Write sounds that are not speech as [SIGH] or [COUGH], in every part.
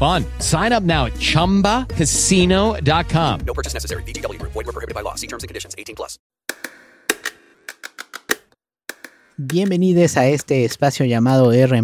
fun. Sign up now at ChumbaCasino.com. No purchase necessary. BGW. Void were prohibited by law. See terms and conditions. 18 plus. Bienvenidos a este espacio llamado R+.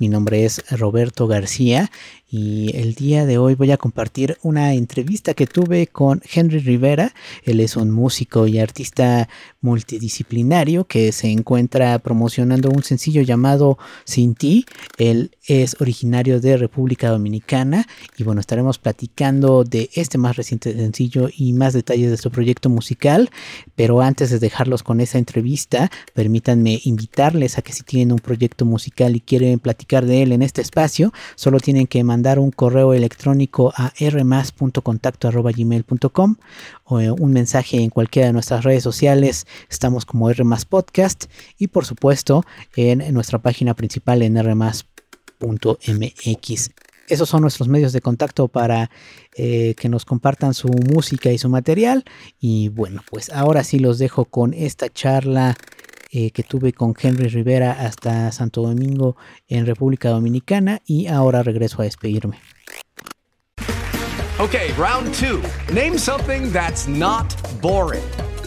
Mi nombre es Roberto García y el día de hoy voy a compartir una entrevista que tuve con Henry Rivera. Él es un músico y artista multidisciplinario que se encuentra promocionando un sencillo llamado Sin ti. Él es originario de República Dominicana y bueno, estaremos platicando de este más reciente sencillo y más detalles de su proyecto musical. Pero antes de dejarlos con esa entrevista, permítanme invitarles a que si tienen un proyecto musical y quieren platicar de él en este espacio, solo tienen que mandar un correo electrónico a rmas.contacto.gmail.com o un mensaje en cualquiera de nuestras redes sociales. Estamos como rmas podcast y por supuesto en, nuestra página principal en rmas.mx. Esos son nuestros medios de contacto para eh, que nos compartan su música y su material. Y bueno, pues ahora sí los dejo con esta charla eh, que tuve con Henry Rivera hasta Santo Domingo en República Dominicana y ahora regreso a despedirme. Okay, round two. Name something that's not boring.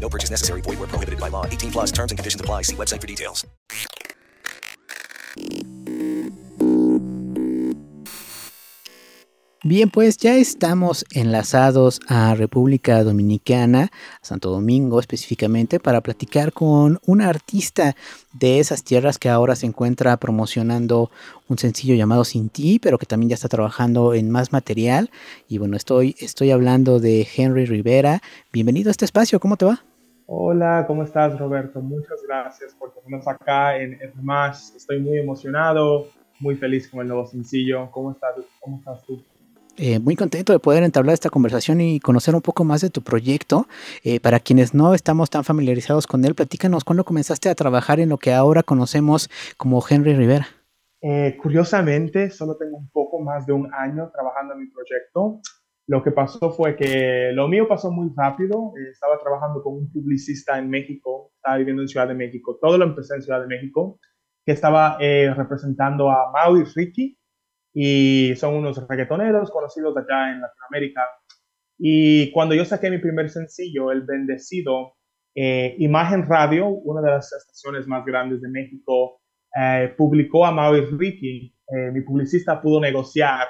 No purchase necessary. Void where prohibited by law. 18 plus terms and conditions apply. See website for details. Bien, pues ya estamos enlazados a República Dominicana, a Santo Domingo específicamente, para platicar con un artista de esas tierras que ahora se encuentra promocionando un sencillo llamado Sin Ti, pero que también ya está trabajando en más material. Y bueno, estoy, estoy hablando de Henry Rivera. Bienvenido a este espacio, ¿cómo te va? Hola, ¿cómo estás Roberto? Muchas gracias por tenernos acá en más. Estoy muy emocionado, muy feliz con el nuevo sencillo. ¿Cómo estás, cómo estás tú? Eh, muy contento de poder entablar esta conversación y conocer un poco más de tu proyecto. Eh, para quienes no estamos tan familiarizados con él, platícanos cuándo comenzaste a trabajar en lo que ahora conocemos como Henry Rivera. Eh, curiosamente, solo tengo un poco más de un año trabajando en mi proyecto. Lo que pasó fue que lo mío pasó muy rápido. estaba trabajando con un publicista en México, estaba viviendo en Ciudad de México. Todo lo empecé en Ciudad de México, que estaba representando a Maui Ricky, y son unos reggaetoneros conocidos allá en Latinoamérica. Y cuando yo saqué mi primer sencillo, El Bendecido, eh, Imagen Radio, una de las estaciones más grandes de México, eh, publicó a Maui Ricky. Eh, mi publicista pudo negociar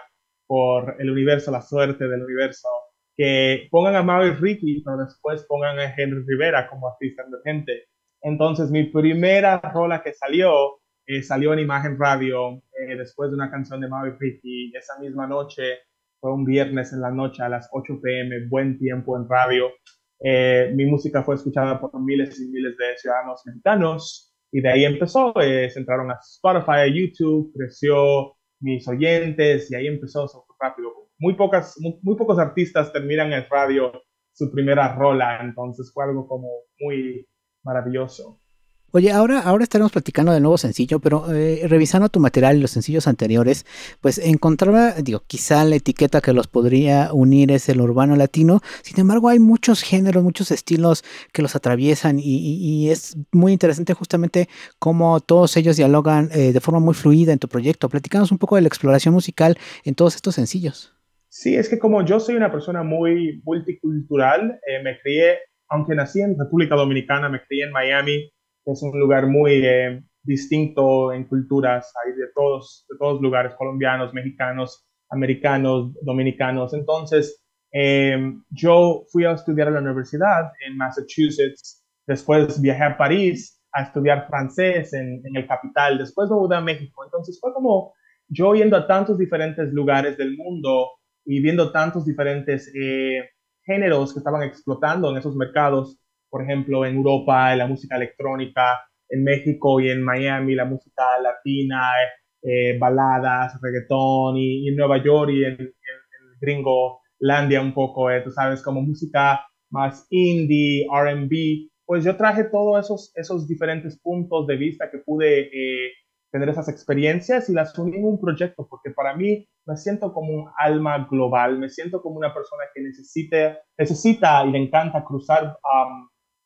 por el universo, la suerte del universo, que pongan a Maui Ricky, pero después pongan a Henry Rivera como artista emergente. Entonces, mi primera rola que salió, eh, salió en Imagen Radio, después de una canción de Maui Ricky. Esa misma noche, fue un viernes en la noche a las 8 pm, buen tiempo en radio. mi música fue escuchada por miles y miles de ciudadanos mexicanos y de ahí empezó, eh, se entraron a Spotify, YouTube, creció mis oyentes y ahí empezó rápido. Muy, pocas, muy, pocos artistas terminan en radio su primera rola, entonces fue algo como muy maravilloso. Oye, ahora, ahora estaremos platicando del nuevo sencillo, pero eh, revisando tu material y los sencillos anteriores, pues encontraba, digo, quizá la etiqueta que los podría unir es el urbano latino, sin embargo hay muchos géneros, muchos estilos que los atraviesan y, es muy interesante justamente cómo todos ellos dialogan eh, de forma muy fluida en tu proyecto. Platicamos un poco de la exploración musical en todos estos sencillos. Sí, es que como yo soy una persona muy multicultural, eh, me crié, aunque nací en República Dominicana, me crié en Miami, es un lugar muy eh, distinto en culturas, hay de todos, de todos lugares, colombianos, mexicanos, americanos, dominicanos. Entonces, eh, yo fui a estudiar a la universidad en Massachusetts, después viajé a París a estudiar francés en, el capital, después me mudé a México. Entonces fue como yo yendo a tantos diferentes lugares del mundo y viendo tantos diferentes eh, géneros que estaban explotando en esos mercados, por ejemplo, en Europa la música electrónica, en México y en Miami la música latina, eh, baladas, reggaetón, y, en Nueva York y en, en, Gringo Landia un poco, eh, tú sabes, como música más indie, RB, pues yo traje todos esos, esos diferentes puntos de vista que pude eh, tener esas experiencias y las uní en un proyecto, porque para mí me siento como un alma global, me siento como una persona que necesite, necesita y le encanta cruzar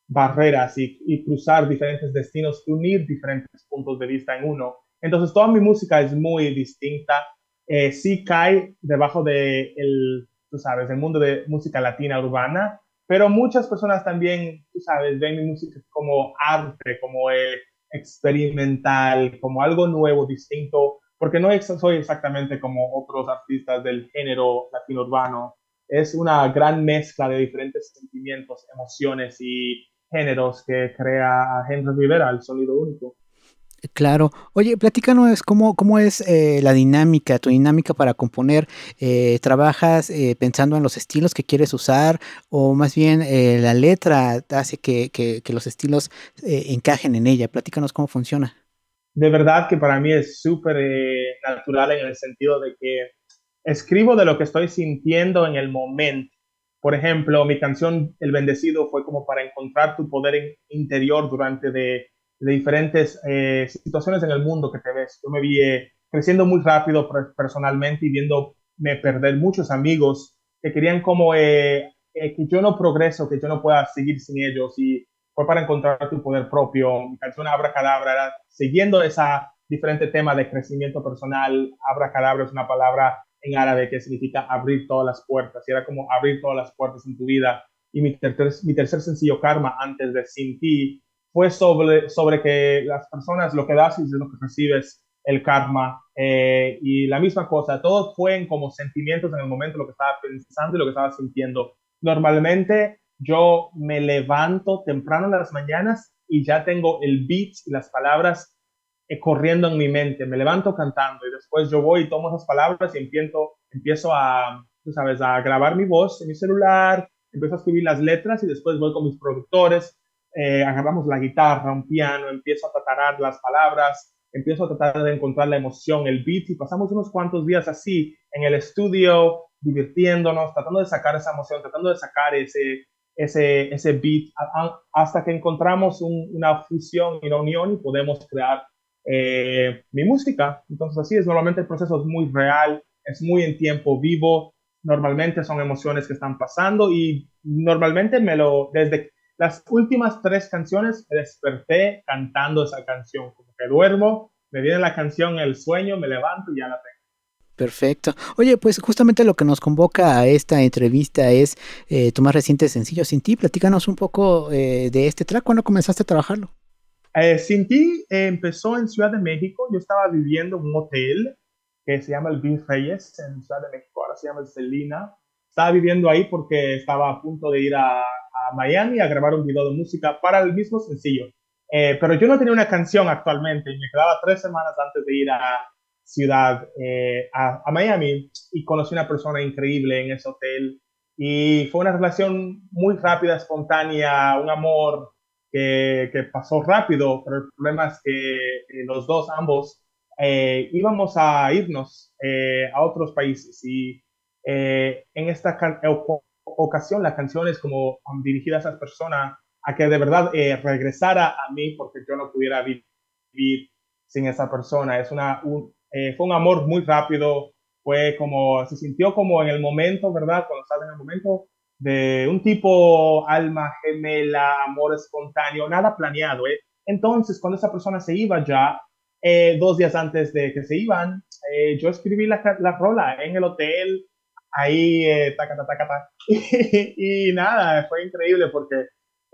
barreras y, cruzar diferentes destinos, unir diferentes puntos de vista en uno. Entonces, toda mi música es muy distinta. Eh, sí cae debajo de el, tú sabes, el mundo de música latina urbana, pero muchas personas también, tú sabes, ven mi música como arte, como eh, experimental, como algo nuevo, distinto, porque no soy exactamente como otros artistas del género latino urbano. Es una gran mezcla de diferentes sentimientos, emociones y géneros que crea Henry Rivera, el sonido único. Claro. Oye, platícanos cómo, cómo es eh, la dinámica, tu dinámica para componer. Eh, ¿Trabajas eh, pensando en los estilos que quieres usar o más bien la letra hace que, que los estilos encajen en ella? Platícanos cómo funciona. De verdad que para mí es súper natural en el sentido de que escribo de lo que estoy sintiendo en el momento por ejemplo, mi canción El Bendecido fue como para encontrar tu poder interior durante de, diferentes eh, situaciones en el mundo que te ves. Yo me vi eh, creciendo muy rápido personalmente y viéndome perder muchos amigos que querían como eh, que yo no progreso, que yo no pueda seguir sin ellos y fue para encontrar tu poder propio. Mi canción Abra Cadabra era siguiendo esa diferente tema de crecimiento personal. Abra Cadabra es una palabra en árabe que significa abrir todas las puertas. Y era como abrir todas las puertas en tu vida. Y mi tercer, mi tercer sencillo, Karma, antes de Sin Ti, fue sobre, sobre que las personas, lo que das es lo que recibes, el karma. Eh, y la misma cosa, todo fue como sentimientos en el momento, lo que estaba pensando y lo que estaba sintiendo. Normalmente yo me levanto temprano en las mañanas y ya tengo el beat y las palabras corriendo en mi mente, me levanto cantando y después yo voy y tomo esas palabras y empiezo, empiezo a, tú sabes, a grabar mi voz en mi celular, empiezo a escribir las letras y después voy con mis productores, eh, agarramos la guitarra, un piano, empiezo a tatarar las palabras, empiezo a tratar de encontrar la emoción, el beat y pasamos unos cuantos días así en el estudio, divirtiéndonos, tratando de sacar esa emoción, tratando de sacar ese, ese, ese beat hasta que encontramos una fusión y una unión y podemos crear eh, mi música. Entonces así es, normalmente el proceso es muy real, es muy en tiempo vivo, normalmente son emociones que están pasando y normalmente me lo, desde las últimas tres canciones me desperté cantando esa canción, como que duermo, me viene la canción, el sueño, me levanto y ya la tengo. Perfecto. Oye, pues justamente lo que nos convoca a esta entrevista es eh, tu más reciente sencillo Sin ti. Platícanos un poco eh, de este track. ¿Cuándo comenzaste a trabajarlo? Eh, Sin ti eh, empezó en Ciudad de México. Yo estaba viviendo en un hotel que se llama el Reyes en Ciudad de México. Ahora se llama el Celina. Estaba viviendo ahí porque estaba a punto de ir a, a Miami a grabar un video de música para el mismo sencillo. Eh, pero yo no tenía una canción actualmente. Me quedaba tres semanas antes de ir a Ciudad, eh, a, a Miami, y conocí una persona increíble en ese hotel. Y fue una relación muy rápida, espontánea, un amor que, que pasó rápido, pero el problema es que eh, los dos, ambos, eh, íbamos a irnos eh, a otros países y eh, en esta ocasión la canción es como dirigida a esas personas a que de verdad regresara a mí porque yo no pudiera vivir sin esa persona. Es una, un, fue un amor muy rápido, fue como, se sintió como en el momento, ¿verdad? Cuando estás en el momento de un tipo alma gemela, amor espontáneo, nada planeado, ¿eh? Entonces, cuando esa persona se iba ya, eh, dos días antes de que se iban, eh, yo escribí la, la, rola en el hotel, ahí, eh, taca, taca, taca, y, [LAUGHS] y, nada, fue increíble porque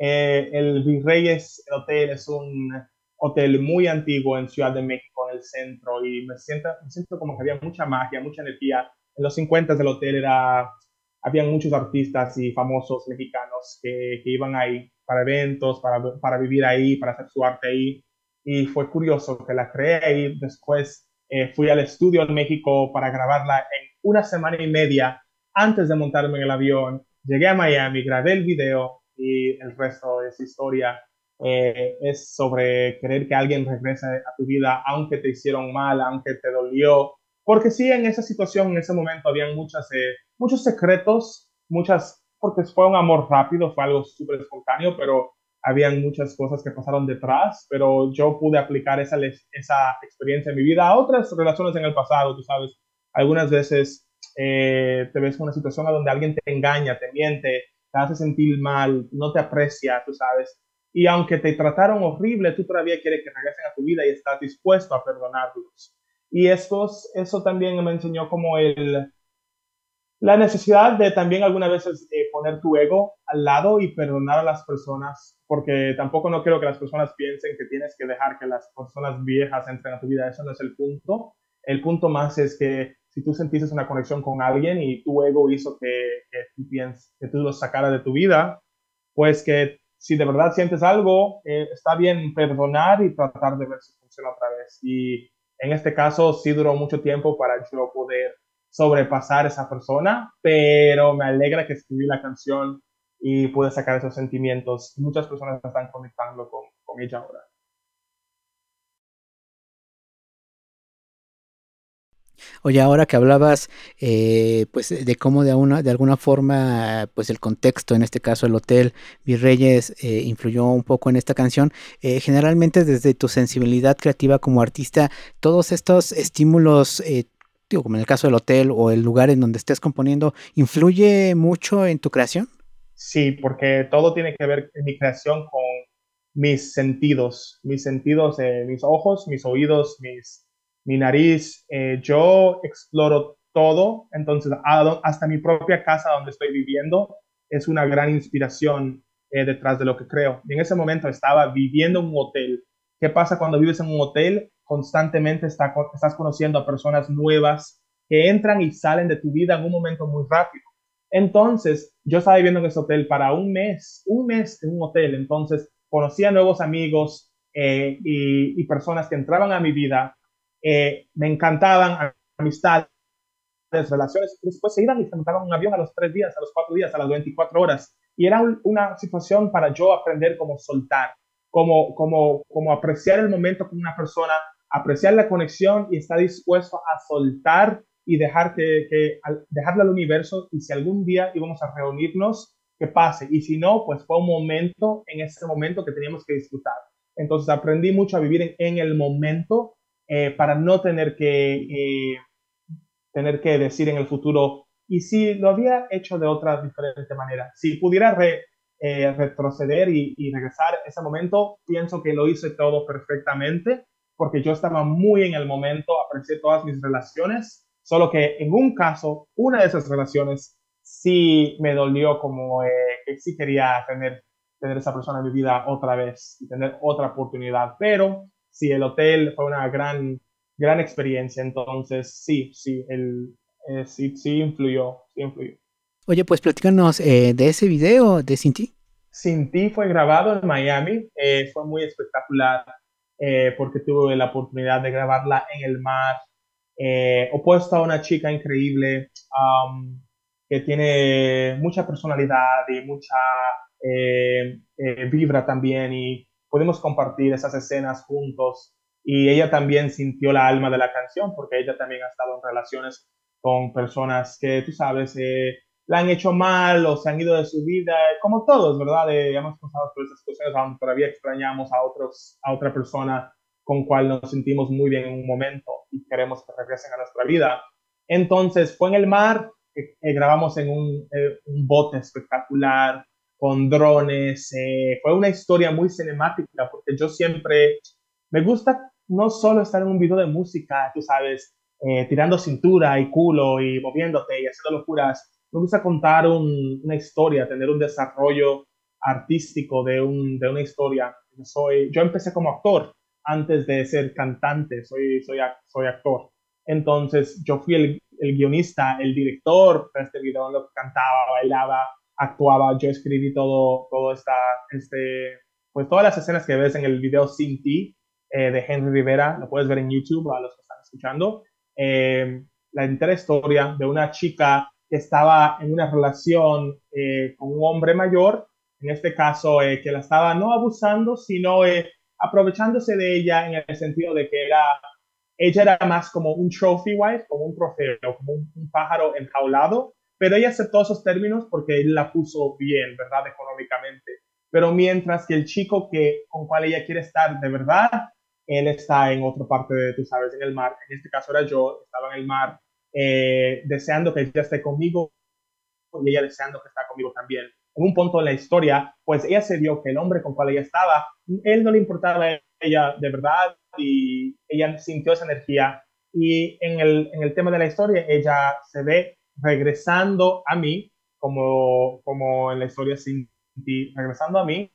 eh, el Virreyes el hotel es un hotel muy antiguo en Ciudad de México, en el centro, y me siento, me siento como que había mucha magia, mucha energía. En los 50 del hotel era, habían muchos artistas y famosos mexicanos que, que iban ahí para eventos, para, para, vivir ahí, para hacer su arte ahí. Y fue curioso que la creé ahí. Después eh, fui al estudio en México para grabarla en una semana y media antes de montarme en el avión. Llegué a Miami, grabé el video y el resto es historia eh, es sobre querer que alguien regrese a tu vida, aunque te hicieron mal, aunque te dolió. Porque sí, en esa situación, en ese momento, habían muchas, eh, muchos secretos, muchas, porque fue un amor rápido, fue algo súper espontáneo, pero habían muchas cosas que pasaron detrás, pero yo pude aplicar esa, esa experiencia en mi vida a otras relaciones en el pasado, tú sabes. Algunas veces eh, te ves en una situación donde alguien te engaña, te miente, te hace sentir mal, no te aprecia, tú sabes y aunque te trataron horrible, tú todavía quieres que regresen a tu vida y estás dispuesto a perdonarlos. Y estos, eso también me enseñó como el, la necesidad de también algunas veces eh, poner tu ego al lado y perdonar a las personas, porque tampoco no quiero que las personas piensen que tienes que dejar que las personas viejas entren a tu vida, eso no es el punto. El punto más es que si tú sentiste una conexión con alguien y tu ego hizo que, que tú, pienses, que tú los sacara de tu vida, pues que si de verdad sientes algo, eh, está bien perdonar y tratar de ver si funciona otra vez. Y en este caso sí duró mucho tiempo para yo poder sobrepasar esa persona, pero me alegra que escribí la canción y pude sacar esos sentimientos. Muchas personas están conectando con, con ella ahora. Oye, ahora que hablabas, eh, pues de cómo de, una, de alguna forma, pues el contexto, en este caso el hotel Virreyes, eh, influyó un poco en esta canción. Eh, generalmente desde tu sensibilidad creativa como artista, todos estos estímulos, eh, como en el caso del hotel o el lugar en donde estés componiendo, ¿influye mucho en tu creación? Sí, porque todo tiene que ver en mi creación con mis sentidos, mis sentidos, mis ojos, mis oídos, mis mi nariz, eh, yo exploro todo, entonces hasta mi propia casa donde estoy viviendo es una gran inspiración eh, detrás de lo que creo. Y en ese momento estaba viviendo en un hotel. ¿Qué pasa cuando vives en un hotel? Constantemente está, estás conociendo a personas nuevas que entran y salen de tu vida en un momento muy rápido. Entonces, yo estaba viviendo en ese hotel para un mes, un mes en un hotel. Entonces, conocía nuevos amigos eh, y personas que entraban a mi vida eh, me encantaban amistades, relaciones, después se iban y se montaban un avión a los tres días, a los cuatro días, a las 24 horas. Y era un, una situación para yo aprender cómo soltar, cómo, cómo, cómo apreciar el momento con una persona, apreciar la conexión y estar dispuesto a soltar y dejar que, dejarle al universo y si algún día íbamos a reunirnos, que pase. Y si no, pues fue un momento, en ese momento que teníamos que disfrutar. Entonces aprendí mucho a vivir en el momento eh, para no tener que, eh, tener que decir en el futuro, y si lo había hecho de otra diferente manera, si pudiera eh, retroceder y, y, regresar ese momento, pienso que lo hice todo perfectamente, porque yo estaba muy en el momento, aprecié todas mis relaciones, solo que en un caso, una de esas relaciones sí me dolió como que sí quería tener tener esa persona en mi vida otra vez y tener otra oportunidad. Pero sí, el hotel fue una gran, gran experiencia, entonces sí, sí, el, eh, sí, sí influyó, sí influyó. Oye, pues platícanos eh, de ese video de Cinti. Cinti fue grabado en Miami, eh, fue muy espectacular porque tuve la oportunidad de grabarla en el mar, opuesto a una chica increíble um, que tiene mucha personalidad y mucha vibra también y pudimos compartir esas escenas juntos y ella también sintió la alma de la canción porque ella también ha estado en relaciones con personas que, tú sabes, eh, la han hecho mal o se han ido de su vida, como todos, ¿verdad? Eh, hemos pasado por esas situaciones, aunque todavía extrañamos a, otros, a otra persona con cual nos sentimos muy bien en un momento y queremos que regresen a nuestra vida. Entonces, fue en el mar, eh, grabamos en un, un, bote espectacular, con drones, fue una historia muy cinemática, porque yo siempre, me gusta no solo estar en un video de música, tú sabes, eh, tirando cintura y culo y moviéndote y haciendo locuras. Me gusta contar una historia, tener un desarrollo artístico de, un, de una historia. Soy, yo empecé como actor antes de ser cantante, soy, soy, soy actor. Entonces yo fui el, el guionista, el director de este video, lo cantaba, bailaba, actuaba, yo escribí todo, todo esta, este, pues todas las escenas que ves en el video Sin Ti eh, de Henry Rivera, lo puedes ver en YouTube a los que están escuchando. Eh, la entera historia de una chica que estaba en una relación eh, con un hombre mayor, en este caso que la estaba no abusando, sino aprovechándose de ella en el sentido de que era, ella era más como un trophy wife, como un trofeo, como un, un pájaro enjaulado, pero ella aceptó esos términos porque él la puso bien, ¿verdad? Económicamente. Pero mientras que el chico que, con cual ella quiere estar de verdad, él está en otra parte de, tú sabes, en el mar. En este caso era yo, estaba en el mar eh, deseando que ella esté conmigo y ella deseando que está conmigo también. En un punto de la historia, pues ella se vio que el hombre con cual ella estaba, él no le importaba a ella de verdad y ella sintió esa energía. Y en el, en el tema de la historia, ella se ve regresando a mí, como, como en la historia sin ti, regresando a mí,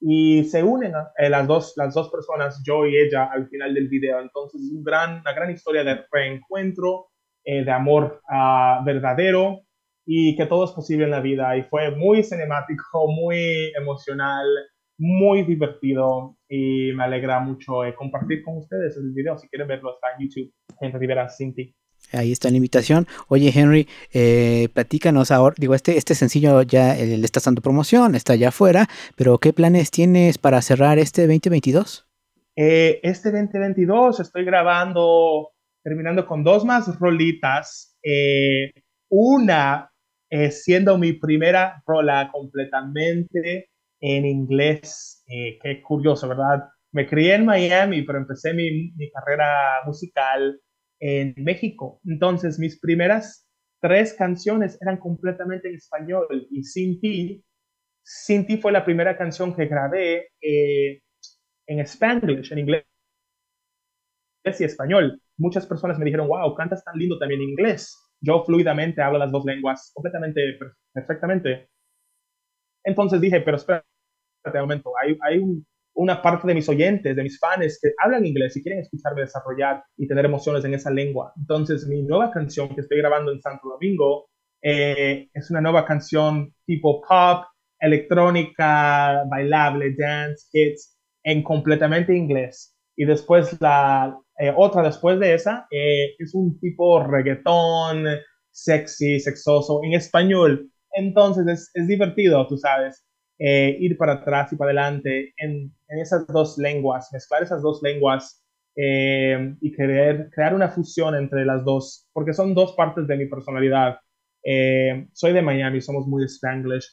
y se unen eh, las, dos, las dos personas, yo y ella, al final del video. Entonces es un gran, una gran historia de reencuentro, eh, de amor uh, verdadero y que todo es posible en la vida. Y fue muy cinemático, muy emocional, muy divertido y me alegra mucho eh, compartir con ustedes el video. Si quieren verlo, está en YouTube, Gente Rivera Cinti. Ahí está la invitación. Oye, Henry, eh, platícanos ahora. Digo, este, este sencillo ya eh, le estás dando promoción, está ya afuera, pero ¿qué planes tienes para cerrar este 2022? Eh, este 2022 estoy grabando, terminando con dos más rolitas. Eh, una siendo mi primera rola completamente en inglés. qué curioso, ¿verdad? Me crié en Miami, pero empecé mi, mi carrera musical en México. Entonces, mis primeras tres canciones eran completamente en español y Sin Ti, Sin Ti fue la primera canción que grabé eh, en Spanglish, en inglés y español. Muchas personas me dijeron, wow, cantas tan lindo también en inglés. Yo fluidamente hablo las dos lenguas completamente, perfectamente. Entonces dije, pero espérate un momento, hay, hay un una parte de mis oyentes, de mis fans que hablan inglés y quieren escucharme desarrollar y tener emociones en esa lengua. Entonces, mi nueva canción que estoy grabando en Santo Domingo eh, es una nueva canción tipo pop, electrónica, bailable, dance, hits, en completamente inglés. Y después la eh, otra después de esa eh, es un tipo reggaetón, sexy, sexoso, en español. Entonces es, es divertido, tú sabes. Eh, ir para atrás y para adelante en, esas dos lenguas, mezclar esas dos lenguas eh, y querer crear una fusión entre las dos, porque son dos partes de mi personalidad. Eh, soy de Miami, somos muy spanglish,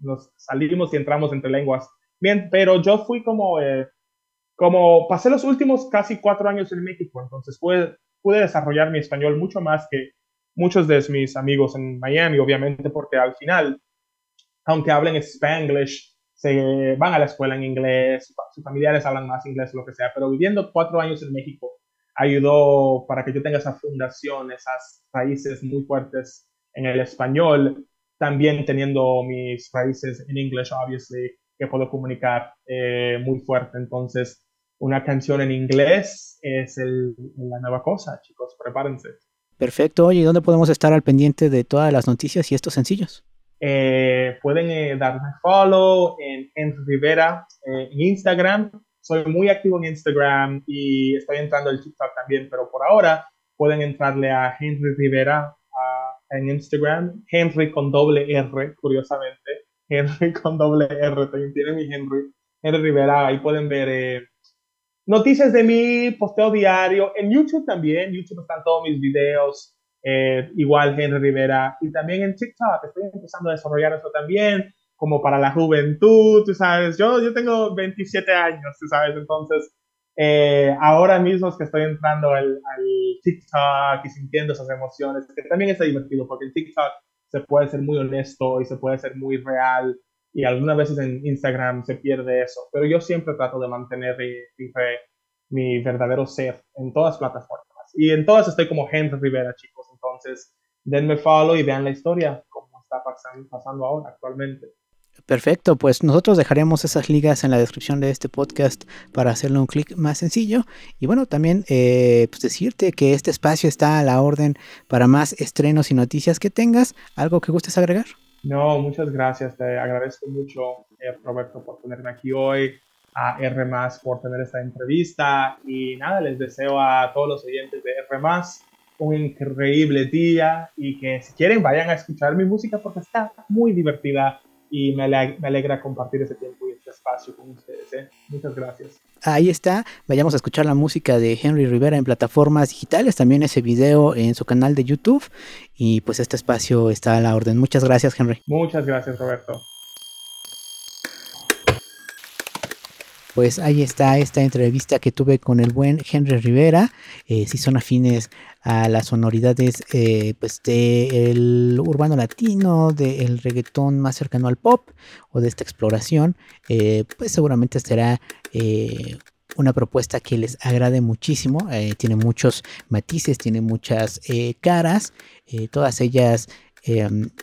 nos salimos y entramos entre lenguas. Bien, pero yo fui como, como pasé los últimos casi cuatro años en México, entonces pude, pude desarrollar mi español mucho más que muchos de mis amigos en Miami, obviamente, porque al final aunque hablen spanglish, se van a la escuela en inglés, sus familiares hablan más inglés, lo que sea, pero viviendo cuatro años en México ayudó para que yo tenga esa fundación, esas raíces muy fuertes en el español, también teniendo mis raíces en inglés, obviously, que puedo comunicar eh, muy fuerte. Entonces, una canción en inglés es la nueva cosa, chicos, prepárense. Perfecto, oye, ¿y dónde podemos estar al pendiente de todas las noticias y estos sencillos? Eh, pueden eh, darme follow en Henry Rivera en Instagram. Soy muy activo en Instagram y estoy entrando al TikTok también, pero por ahora pueden entrarle a Henry Rivera en Instagram, Henry con doble R, curiosamente. Henry [LAUGHS] con doble R, también tiene mi Henry. Henry Rivera, ahí pueden ver eh, noticias de mí, posteo diario. En YouTube también, YouTube están todos mis videos, eh, igual Henry Rivera. Y también en TikTok, estoy empezando a desarrollar eso también, como para la juventud, tú sabes. Yo, yo tengo 27 años, tú sabes, entonces eh, ahora mismo es que estoy entrando al, al, TikTok y sintiendo esas emociones, que también es divertido, porque en TikTok se puede ser muy honesto y se puede ser muy real, y algunas veces en Instagram se pierde eso, pero yo siempre trato de mantener mi, mi verdadero ser en todas las plataformas. Y en todas estoy como Henry Rivera, chicos, entonces denme follow y vean la historia, como está pasando ahora actualmente. Perfecto, pues nosotros dejaremos esas ligas en la descripción de este podcast para hacerle un clic más sencillo. Y bueno, también eh, pues decirte que este espacio está a la orden para más estrenos y noticias que tengas. ¿Algo que gustes agregar? No, muchas gracias. Te agradezco mucho, eh, Roberto, por tenerme aquí hoy, a R por tener esta entrevista. Y nada, les deseo a todos los oyentes de R un increíble día y que si quieren vayan a escuchar mi música porque está muy divertida y me alegra, compartir ese tiempo y este espacio con ustedes. ¿eh? Muchas gracias. Ahí está, vayamos a escuchar la música de Henry Rivera en plataformas digitales, también ese video en su canal de YouTube y pues este espacio está a la orden. Muchas gracias Henry. Muchas gracias Roberto. Pues ahí está esta entrevista que tuve con el buen Henry Rivera. Eh, si son afines a las sonoridades eh, pues del urbano latino, del reggaetón más cercano al pop o de esta exploración, eh, pues seguramente será una propuesta que les agrade muchísimo. tiene muchos matices, tiene muchas caras, todas ellas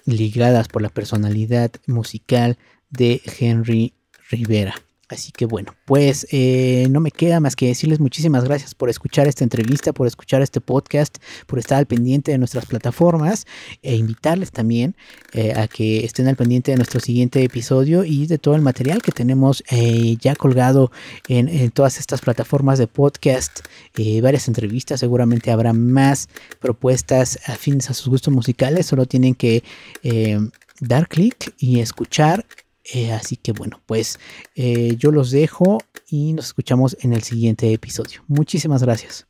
ligadas por la personalidad musical de Henry Rivera. Así que bueno, pues eh, no me queda más que decirles muchísimas gracias por escuchar esta entrevista, por escuchar este podcast, por estar al pendiente de nuestras plataformas e invitarles también eh, a que estén al pendiente de nuestro siguiente episodio y de todo el material que tenemos eh, ya colgado en, todas estas plataformas de podcast, varias entrevistas, seguramente habrá más propuestas afines a sus gustos musicales, solo tienen que dar clic y escuchar eh, así que bueno, pues eh, yo los dejo y nos escuchamos en el siguiente episodio. Muchísimas gracias.